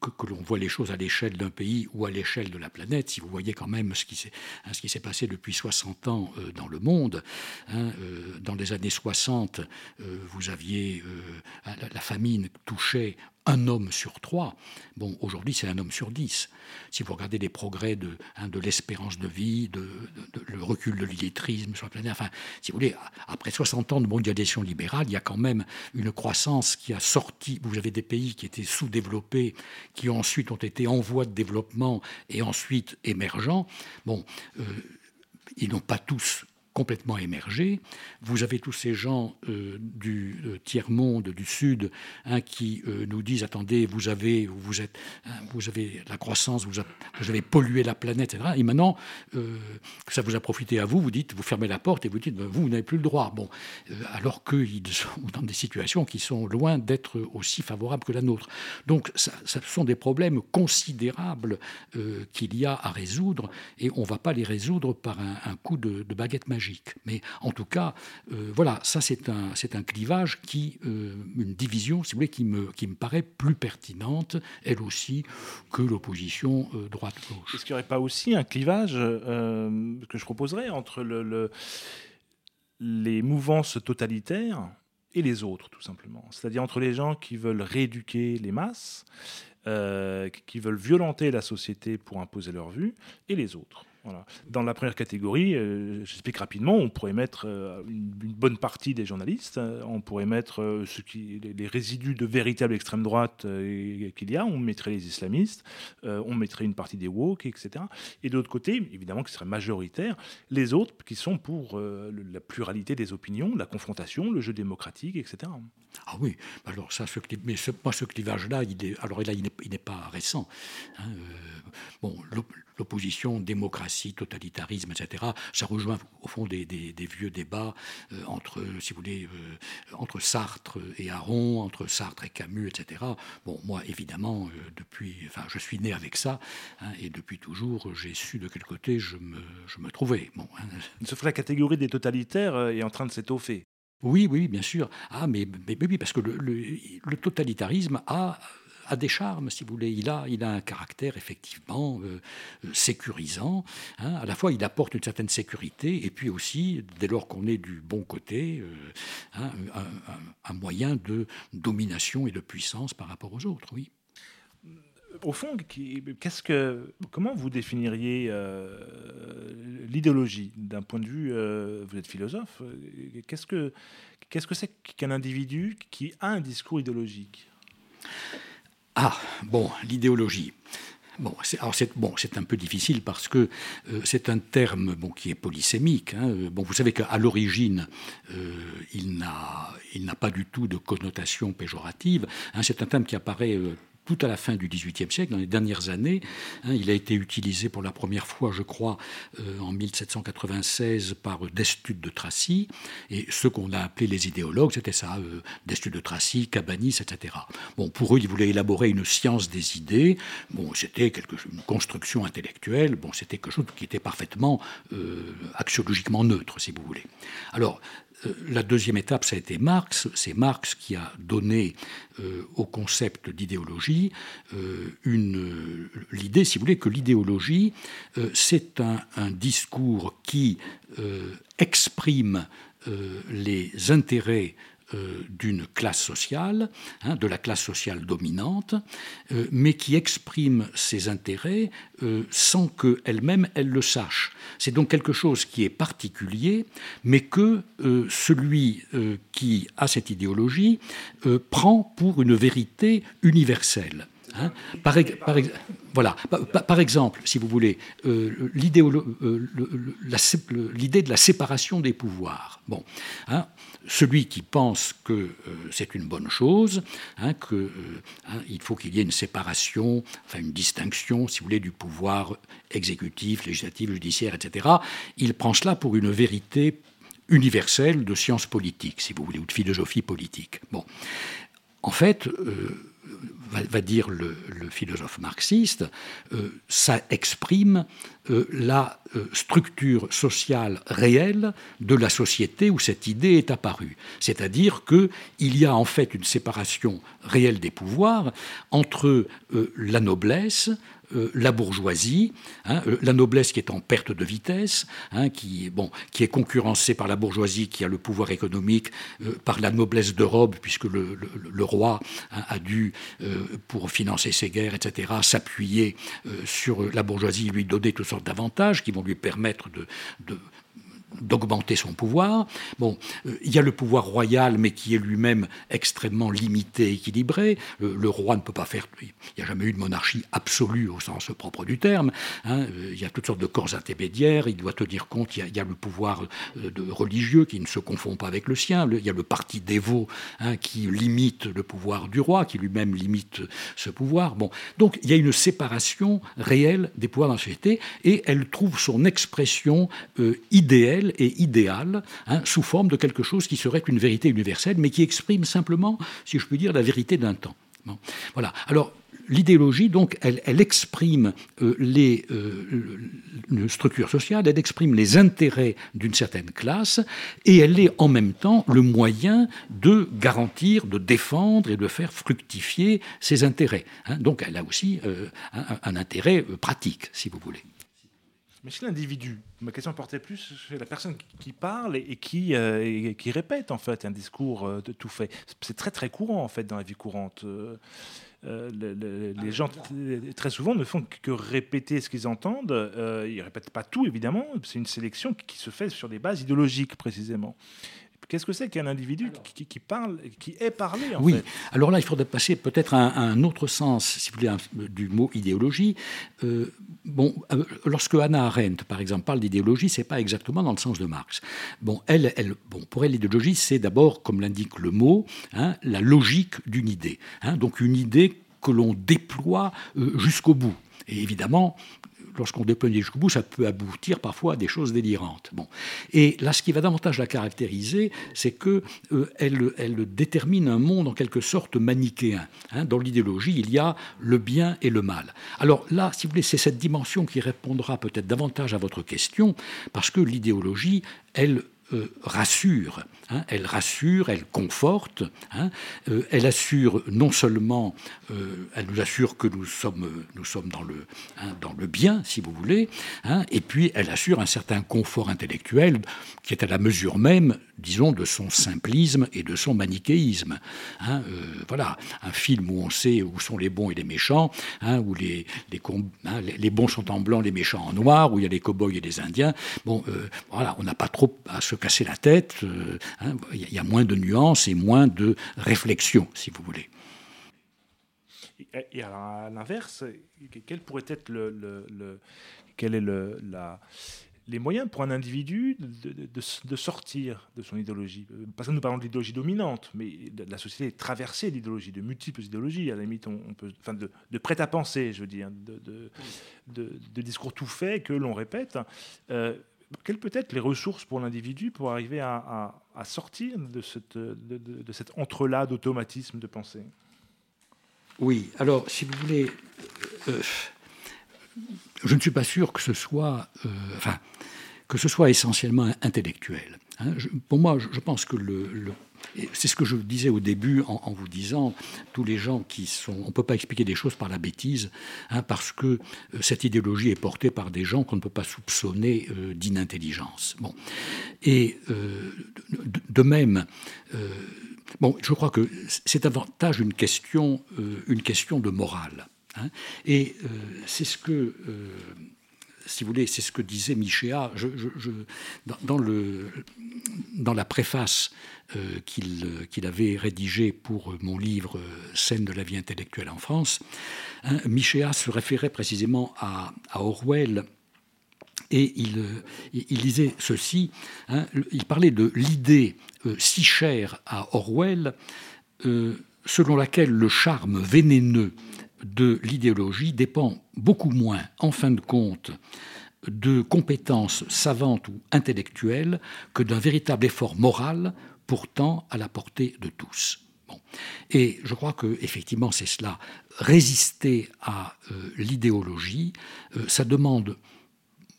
que l'on voit les choses à l'échelle d'un pays ou à l'échelle de la planète, si vous voyez quand même ce qui s'est hein, passé depuis 60 ans euh, dans le monde, hein, euh, dans les années 60, euh, vous aviez la, famine touchait un homme sur trois. Bon, aujourd'hui, c'est un homme sur dix. Si vous regardez les progrès de, hein, de l'espérance de vie, de, le recul de l'illettrisme sur la planète, enfin, si vous voulez, après 60 ans de mondialisation libérale, il y a quand même une croissance qui a sorti. Vous avez des pays qui étaient sous-développés, qui ensuite ont été en voie de développement et ensuite émergents. Bon, euh, ils n'ont pas tous complètement émergé. Vous avez tous ces gens euh, du euh, tiers-monde, du Sud, hein, qui euh, nous disent attendez, vous avez, vous êtes, hein, vous avez la croissance, vous, avez pollué la planète, etc. Et maintenant ça vous a profité à vous, vous dites, vous fermez la porte et vous dites ben, vous, vous n'avez plus le droit. Bon, alors qu'ils sont dans des situations qui sont loin d'être aussi favorables que la nôtre. Donc, ça, ce sont des problèmes considérables qu'il y a à résoudre, et on ne va pas les résoudre par un, coup de baguette magique. Mais en tout cas, euh, voilà, ça c'est un, c'est un clivage qui, euh, une division, si vous voulez, qui me, qui me paraît plus pertinente, elle aussi, que l'opposition euh, droite-gauche. Est-ce qu'il n'y aurait pas aussi un clivage que je proposerais entre le, les mouvances totalitaires et les autres, tout simplement? C'est-à-dire entre les gens qui veulent rééduquer les masses, qui veulent violenter la société pour imposer leur vue, et les autres. Dans la première catégorie, euh, j'explique rapidement, on pourrait mettre euh, une, bonne partie des journalistes, euh, on pourrait mettre qui, les, résidus de véritable extrême droite qu'il y a, on mettrait les islamistes, on mettrait une partie des woke, etc. Et de l'autre côté, évidemment, qui serait majoritaire, les autres qui sont pour la pluralité des opinions, la confrontation, le jeu démocratique, etc. Ah oui, alors ça, ce, mais ce, ce clivage-là, il n'est pas récent. Hein, bon, l'opposition démocratie, totalitarisme, etc., ça rejoint au fond des, vieux débats euh, entre, si vous voulez, euh, entre Sartre et Aron, entre Sartre et Camus, etc. Bon, moi, évidemment, euh, depuis, enfin, je suis né avec ça, hein, et depuis toujours, j'ai su de quel côté je me, je me trouvais. Bon, hein. Sauf que la catégorie des totalitaires est en train de s'étoffer. Oui, oui, bien sûr. Ah, mais, mais, oui, parce que le, le totalitarisme a a des charmes, si vous voulez. Il a, il a un caractère effectivement euh, euh, sécurisant. Hein. À la fois, il apporte une certaine sécurité, et puis aussi, dès lors qu'on est du bon côté, euh, hein, un, moyen de domination et de puissance par rapport aux autres. Oui. Au fond, qu'est-ce que, comment vous définiriez l'idéologie d'un point de vue Vous êtes philosophe. Qu'est-ce que qu'est-ce que c'est qu'un individu qui a un discours idéologique? Ah, bon, l'idéologie. Bon, c'est, bon, un peu difficile parce que euh, c'est un terme bon, qui est polysémique. Hein. Bon, vous savez qu'à l'origine, euh, il, n'a, pas du tout de connotation péjorative. Hein. C'est un terme qui apparaît euh, tout à la fin du XVIIIe siècle, dans les dernières années. Hein, il a été utilisé pour la première fois, je crois, euh, en 1796 par Destude de Tracy, et ceux qu'on a appelés les idéologues, c'était ça, euh, Destude de Tracy, Cabanis, etc. Bon, pour eux, ils voulaient élaborer une science des idées. Bon, c'était quelque, une construction intellectuelle. Bon, c'était quelque chose qui était parfaitement euh, axiologiquement neutre, si vous voulez. Alors, la deuxième étape, ça a été Marx. C'est Marx qui a donné euh, au concept d'idéologie euh, l'idée, si vous voulez, que l'idéologie, c'est un, discours qui exprime les intérêts euh, d'une classe sociale, hein, de la classe sociale dominante, euh, mais qui exprime ses intérêts euh, sans qu'elle-même elle le sache. C'est donc quelque chose qui est particulier, mais que celui qui a cette idéologie prend pour une vérité universelle. Hein. Par, exemple, si vous voulez, l'idée de la séparation des pouvoirs. Bon, hein, celui qui pense que euh, c'est une bonne chose, hein, qu'il euh, hein, faut qu'il y ait une séparation, enfin une distinction, si vous voulez, du pouvoir exécutif, législatif, judiciaire, etc., il prend cela pour une vérité universelle de science politique, si vous voulez, ou de philosophie politique. Bon. En fait, va, dire le, philosophe marxiste, euh, ça exprime euh, la euh, structure sociale réelle de la société où cette idée est apparue. C'est-à-dire qu'il y a en fait une séparation réelle des pouvoirs entre la noblesse, euh, la bourgeoisie, hein, euh, la noblesse qui est en perte de vitesse, hein, qui, bon, qui est concurrencée par la bourgeoisie qui a le pouvoir économique, euh, par la noblesse de robe, puisque le, roi hein, a dû, pour financer ses guerres, etc., s'appuyer sur la bourgeoisie, lui donner toutes sortes d'avantages qui vont lui permettre de d'augmenter son pouvoir. Bon, euh, il y a le pouvoir royal, mais qui est lui-même extrêmement limité, équilibré. Le, roi ne peut pas faire. Il n'y a jamais eu de monarchie absolue au sens propre du terme. Hein. Euh, il y a toutes sortes de corps intermédiaires. Il doit tenir compte. Il y a, le pouvoir euh, de, religieux qui ne se confond pas avec le sien. il y a le parti dévot hein, qui limite le pouvoir du roi, qui lui-même limite ce pouvoir. Bon, donc il y a une séparation réelle des pouvoirs dans la société, et elle trouve son expression idéale et idéal, hein, sous forme de quelque chose qui serait une vérité universelle, mais qui exprime simplement, si je puis dire, la vérité d'un temps. Voilà. Alors, l'idéologie, donc, elle, exprime euh, les euh, structures sociales, elle exprime les intérêts d'une certaine classe, et elle est en même temps le moyen de garantir, de défendre et de faire fructifier ses intérêts. Hein. Donc, elle a aussi euh, un, intérêt pratique, si vous voulez. Mais chez l'individu, ma question portait plus sur la personne qui parle et qui, euh, qui répète en fait un discours euh, de tout fait. C'est très très courant en fait dans la vie courante. Euh, les gens très souvent ne font que répéter ce qu'ils entendent. ils répètent pas tout évidemment. C'est une sélection qui se fait sur des bases idéologiques précisément. Qu'est-ce que c'est qu'un individu qui, parle, qui est parlé Oui, alors là, il faudrait passer peut-être à, un autre sens, si vous voulez, du mot idéologie. Euh, bon, euh, lorsque Hannah Arendt, par exemple, parle d'idéologie, c'est pas exactement dans le sens de Marx. Bon, elle, elle, bon, pour elle, l'idéologie, c'est d'abord, comme l'indique le mot, hein, la logique d'une idée. Hein, donc une idée que l'on déploie euh, jusqu'au bout. Et évidemment, lorsqu'on déploie jusqu'au bout, ça peut aboutir parfois à des choses délirantes. Bon. Et là, ce qui va davantage la caractériser, c'est qu'elle euh, elle détermine un monde en quelque sorte manichéen. Hein. Dans l'idéologie, il y a le bien et le mal. Alors là, si vous voulez, c'est cette dimension qui répondra peut-être davantage à votre question, parce que l'idéologie, elle euh, rassure. Hein, elle rassure, elle conforte, hein, euh, elle assure non seulement, euh, elle nous assure que nous sommes, nous sommes dans, le, hein, dans le bien, si vous voulez, et puis elle assure un certain confort intellectuel qui est à la mesure même, disons, de son simplisme et de son manichéisme. voilà, un film où on sait où sont les bons et les méchants, où les, les, les, bons sont en blanc, les méchants en noir, où il y a les cow-boys et les indiens. Bon, voilà, on n'a pas trop à se casser la tête. Euh, hein, il y a moins de nuances et moins de réflexion, si vous voulez. Et à l'inverse, quel pourrait être le, quelle est le, la, les moyens pour un individu de, sortir de son idéologie. Parce que nous parlons de l'idéologie dominante, mais la société est traversée d'idéologies, de multiples idéologies. À la limite, on, peut, enfin de, prêt-à-penser, je veux dire, de, discours tout faits que l'on répète. Euh, quelles peuvent être les ressources pour l'individu pour arriver à, sortir de, cette, de, cet entrelac d'automatisme de pensée? Oui, alors si vous voulez, euh, je ne suis pas sûr que ce soit, euh, enfin, que ce soit essentiellement intellectuel. Hein. pour moi, je, pense que le, c'est ce que je disais au début en, vous disant, tous les gens qui sont... On ne peut pas expliquer des choses par la bêtise, hein, parce que euh, cette idéologie est portée par des gens qu'on ne peut pas soupçonner euh, d'inintelligence. Bon. Et de, même, bon, je crois que c'est davantage une question, une question de morale. Hein. Et euh, c'est ce que, euh, si vous voulez, c'est ce que disait Michéa dans, la préface euh, qu'il avait rédigée pour mon livre Scène de la vie intellectuelle en France. Hein, Michéa se référait précisément à, Orwell et il, il, disait ceci, hein, il parlait de l'idée si chère à Orwell, selon laquelle le charme vénéneux de l'idéologie dépend beaucoup moins, en fin de compte, de compétences savantes ou intellectuelles que d'un véritable effort moral, pourtant à la portée de tous. Et je crois que effectivement c'est cela. Résister à euh, l'idéologie, euh, ça demande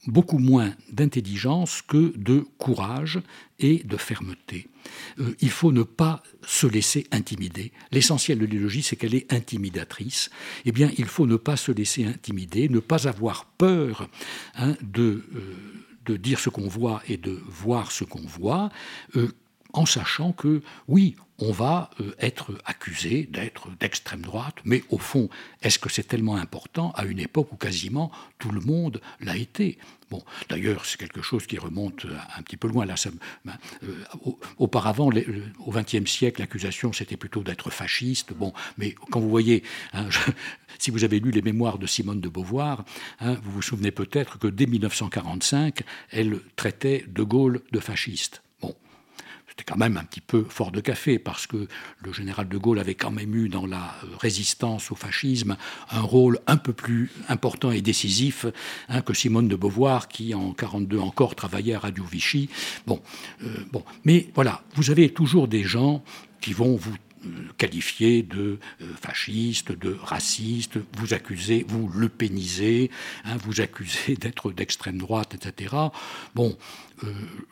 beaucoup moins d'intelligence que de courage et de fermeté. Euh, il faut ne pas se laisser intimider. L'essentiel de l'idéologie, c'est qu'elle est intimidatrice. Eh bien, il faut ne pas se laisser intimider, ne pas avoir peur hein, de, euh, de dire ce qu'on voit et de voir ce qu'on voit. Euh, en sachant que, oui, on va être accusé d'être d'extrême droite, mais au fond, est-ce que c'est tellement important à une époque où quasiment tout le monde l'a été? Bon, d'ailleurs, c'est quelque chose qui remonte un petit peu loin. Là, ben, euh, auparavant, au XXe siècle, l'accusation c'était plutôt d'être fasciste. Bon, mais quand vous voyez, hein, si vous avez lu les mémoires de Simone de Beauvoir, hein, vous vous souvenez peut-être que dès 1945, elle traitait De Gaulle de fasciste. C'était quand même un petit peu fort de café, parce que le général de Gaulle avait quand même eu dans la euh, résistance au fascisme un rôle un peu plus important et décisif hein, que Simone de Beauvoir, qui en 42 encore travaillait à Radio Vichy. Bon, euh, bon, mais voilà, vous avez toujours des gens qui vont vous qualifié de euh, fasciste, de raciste, vous accusez, vous le pénisez, hein, vous accusez d'être d'extrême droite, etc. Bon, euh,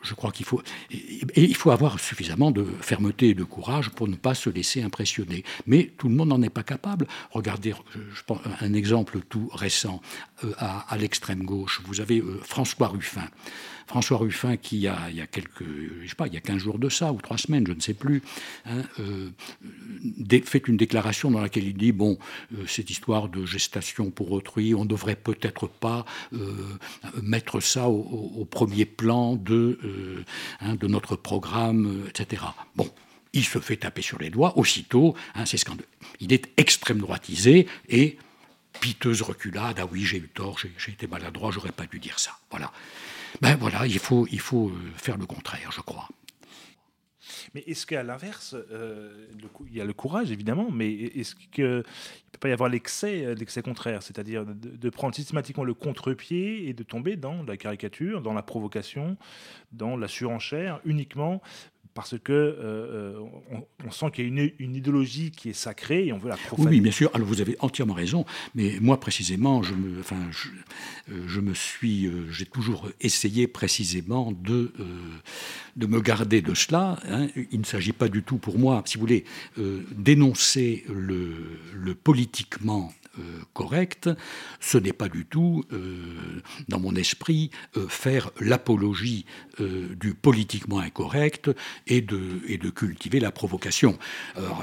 je crois qu'il faut, et, il faut avoir suffisamment de fermeté et de courage pour ne pas se laisser impressionner. Mais tout le monde n'en est pas capable. Regardez, un exemple tout récent euh, à, l'extrême gauche. Vous avez François Ruffin. François Ruffin, qui a, il y a quelques, je sais pas, il y a 15 jours de ça, ou trois semaines, je ne sais plus, hein, euh, fait une déclaration dans laquelle il dit, bon, euh, cette histoire de gestation pour autrui, on ne devrait peut-être pas euh, mettre ça au, premier plan de, hein, de notre programme, etc. Bon, il se fait taper sur les doigts aussitôt, hein, c'est scandaleux. Il est extrême droitisé et piteuse reculade, ah oui, j'ai eu tort, j'ai été maladroit, j'aurais pas dû dire ça. Voilà. Ben voilà, il faut, il faut euh, faire le contraire, je crois. Mais est-ce qu'à l'inverse, euh, il y a le courage évidemment, mais est-ce qu'il ne peut pas y avoir l'excès, euh, l'excès contraire, c'est-à-dire de, prendre systématiquement le contre-pied et de tomber dans la caricature, dans la provocation, dans la surenchère, uniquement parce que euh, euh, on, sent qu'il y a une, idéologie qui est sacrée et on veut la profaner. Oui, bien sûr. Alors vous avez entièrement raison. Mais moi précisément, je me, enfin, je, euh, me suis, j'ai toujours essayé précisément de de me garder de cela. Hein. Il ne s'agit pas du tout pour moi, si vous voulez, dénoncer le, le politiquement euh, correct, ce n'est pas du tout, euh, dans mon esprit, euh, faire l'apologie du politiquement incorrect et de, et de cultiver la provocation.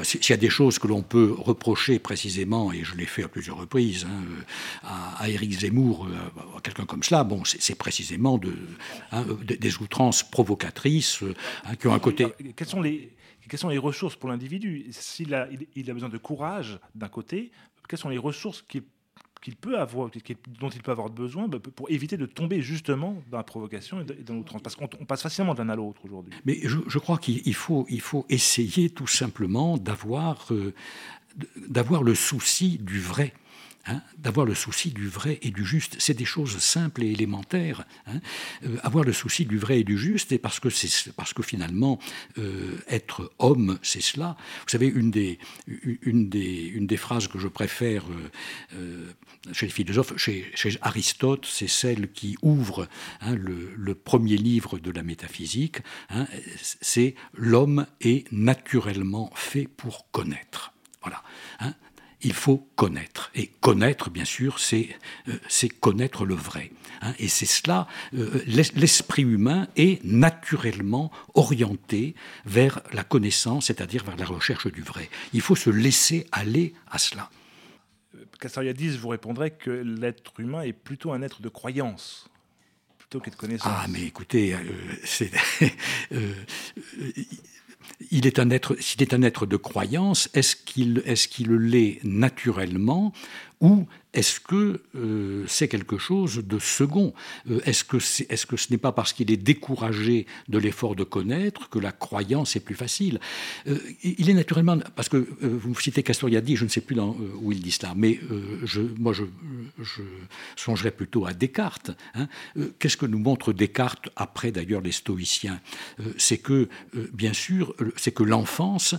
S'il y a des choses que l'on peut reprocher précisément, et je l'ai fait à plusieurs reprises, hein, à, Éric Zemmour, à quelqu'un comme cela, bon, c'est précisément de, hein, des outrances provocatrices hein, qui ont un côté... Quelles sont les, quelles sont les ressources pour l'individu? S'il a, il a besoin de courage d'un côté, quelles sont les ressources qu'il peut avoir, dont il peut avoir besoin bah, pour éviter de tomber justement dans la provocation et dans l'outrance. Parce qu'on passe facilement d'un à l'autre aujourd'hui. Mais je, crois qu'il faut, essayer tout simplement d'avoir euh, d'avoir le souci du vrai. Hein, d'avoir le souci du vrai et du juste. C'est des choses simples et élémentaires. Hein. Euh, avoir le souci du vrai et du juste, et parce que, c'est, parce que finalement, euh, être homme, c'est cela. Vous savez, une des, une des, une des phrases que je préfère euh, chez les philosophes, chez, Aristote, c'est celle qui ouvre hein, le, le, premier livre de la métaphysique. c'est l'homme est naturellement fait pour connaître. Voilà il faut connaître. Et connaître, bien sûr, c'est euh, connaître le vrai. Hein. et c'est cela, euh, l'esprit humain est naturellement orienté vers la connaissance, c'est-à-dire vers la recherche du vrai. Il faut se laisser aller à cela. Castoriadis vous répondrait que l'être humain est plutôt un être de croyance plutôt que de connaissance. Ah, mais écoutez, euh, c'est il est un être, s'il est un être de croyance, est-ce qu'il est, l'est naturellement ou est-ce que euh, c'est quelque chose de second? Euh, Est-ce que, ce n'est pas parce qu'il est découragé de l'effort de connaître que la croyance est plus facile? Euh, Il est naturellement, parce que vous me citez Castoriadis, je ne sais plus où il dit cela, mais moi je, je, songerais plutôt à Descartes. Hein. Qu'est-ce que nous montre Descartes après d'ailleurs les stoïciens? C'est que, bien sûr, c'est que l'enfance,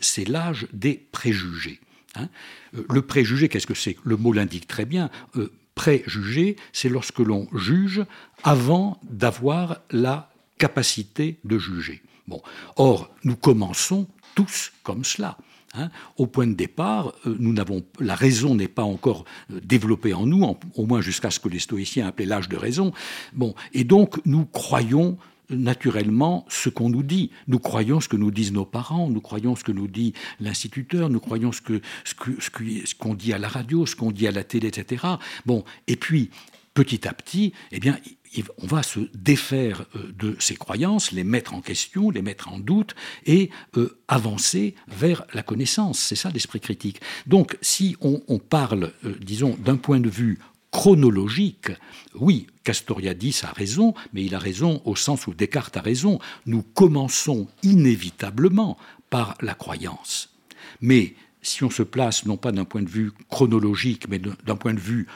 c'est l'âge des préjugés. Hein. Euh, le préjugé, qu'est-ce que c'est Le mot l'indique très bien. Euh, préjugé, c'est lorsque l'on juge avant d'avoir la capacité de juger. Bon. Or, nous commençons tous comme cela. Hein. Au point de départ, euh, nous n'avons, la raison n'est pas encore développée en nous, au moins jusqu'à ce que les stoïciens appelaient l'âge de raison. Bon, et donc nous croyons naturellement ce qu'on nous dit. Nous croyons ce que nous disent nos parents, nous croyons ce que nous dit l'instituteur, nous croyons ce que ce qu'on ce qu'on dit à la radio, ce qu'on dit à la télé, etc. Bon, et puis petit à petit, eh bien, on va se défaire euh, de ces croyances, les mettre en question, les mettre en doute et euh, avancer vers la connaissance. C'est ça l'esprit critique. Donc, si on, parle, euh, disons, d'un point de vue chronologique, oui, Castoriadis a raison, mais il a raison au sens où Descartes a raison. Nous commençons inévitablement par la croyance. Mais si on se place non pas d'un point de vue chronologique, mais d'un point de vue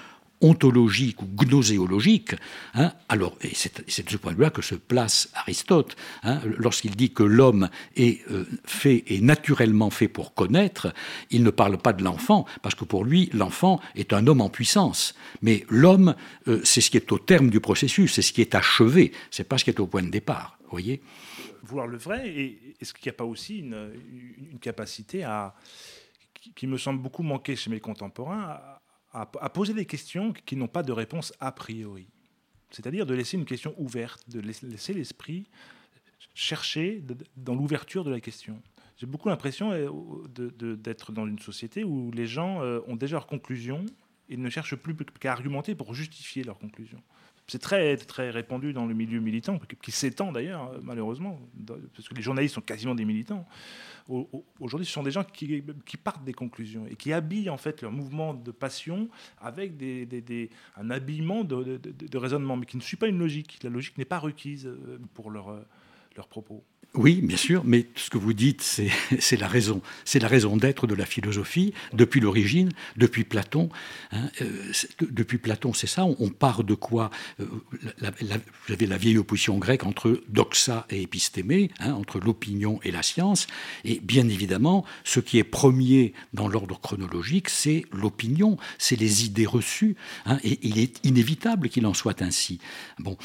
ontologique ou gnoséologique, hein, alors, c'est de ce point de vue-là que se place Aristote, hein, lorsqu'il dit que l'homme est euh, fait et naturellement fait pour connaître, il ne parle pas de l'enfant, parce que pour lui, l'enfant est un homme en puissance. Mais l'homme, euh, c'est ce qui est au terme du processus, c'est ce qui est achevé, c'est pas ce qui est au point de départ. voyez Vouloir le vrai, et est-ce qu'il n'y a pas aussi une, capacité qui me semble beaucoup manquer chez mes contemporains, poser des questions qui n'ont pas de réponse a priori. C'est-à-dire de laisser une question ouverte, de laisser l'esprit chercher dans l'ouverture de la question. J'ai beaucoup l'impression euh, d'être dans une société où les gens euh, ont déjà leurs conclusions et ne cherchent plus qu'à argumenter pour justifier leurs conclusions. C'est très, très répandu dans le milieu militant, qui s'étend d'ailleurs, malheureusement, parce que les journalistes sont quasiment des militants. Aujourd'hui, ce sont des gens qui, partent des conclusions et qui habillent en fait leur mouvement de passion avec un habillement de, raisonnement, mais qui ne suit pas une logique. La logique n'est pas requise euh, pour leur, euh, leurs propos. Oui, bien sûr, mais ce que vous dites, c'est la raison. C'est la raison d'être de la philosophie depuis l'origine, depuis Platon. Hein, euh, depuis Platon, c'est ça. On, part de quoi euh, Vous avez la vieille opposition grecque entre doxa et épistémé, hein, entre l'opinion et la science. Et bien évidemment, ce qui est premier dans l'ordre chronologique, c'est l'opinion, c'est les idées reçues. Hein, et il est inévitable qu'il en soit ainsi. Bon,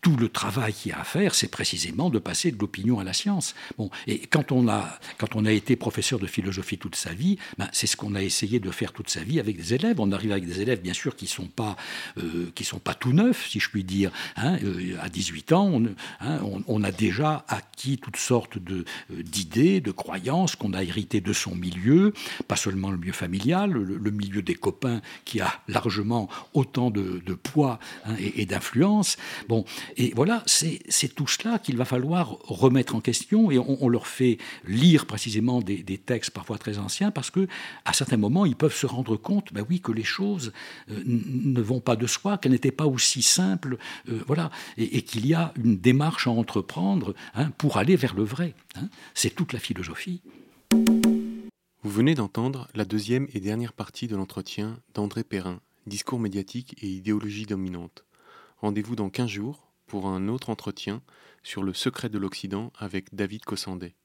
tout le travail qu'il y a à faire, c'est précisément de passer de l'opinion à la science. Bon, et quand on a, quand on a été professeur de philosophie toute sa vie, ben, c'est ce qu'on a essayé de faire toute sa vie avec des élèves. On arrive avec des élèves, bien sûr, qui sont pas, euh, qui sont pas tout neufs, si je puis dire. Hein. Euh, à 18 ans, hein, on, on, a déjà acquis toutes sortes euh, d'idées, de croyances qu'on a héritées de son milieu, pas seulement le milieu familial, le, milieu des copains qui a largement autant de, de poids hein, et, et d'influence. Bon, Et voilà, c'est tout cela qu'il va falloir remettre en question et on, leur fait lire précisément des, textes parfois très anciens parce que à certains moments ils peuvent se rendre compte, ben oui, que les choses euh, ne vont pas de soi, qu'elles n'étaient pas aussi simples, euh, voilà, et, qu'il y a une démarche à entreprendre hein, pour aller vers le vrai. Hein. C'est toute la philosophie. Vous venez d'entendre la deuxième et dernière partie de l'entretien d'André Perrin, Discours médiatique et idéologie dominante. Rendez-vous dans 15 jours pour un autre entretien sur le secret de l'Occident avec David Cossandet.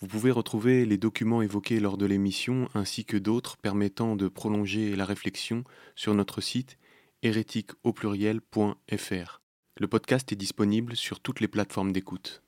Vous pouvez retrouver les documents évoqués lors de l'émission ainsi que d'autres permettant de prolonger la réflexion sur notre site hérétique Le podcast est disponible sur toutes les plateformes d'écoute.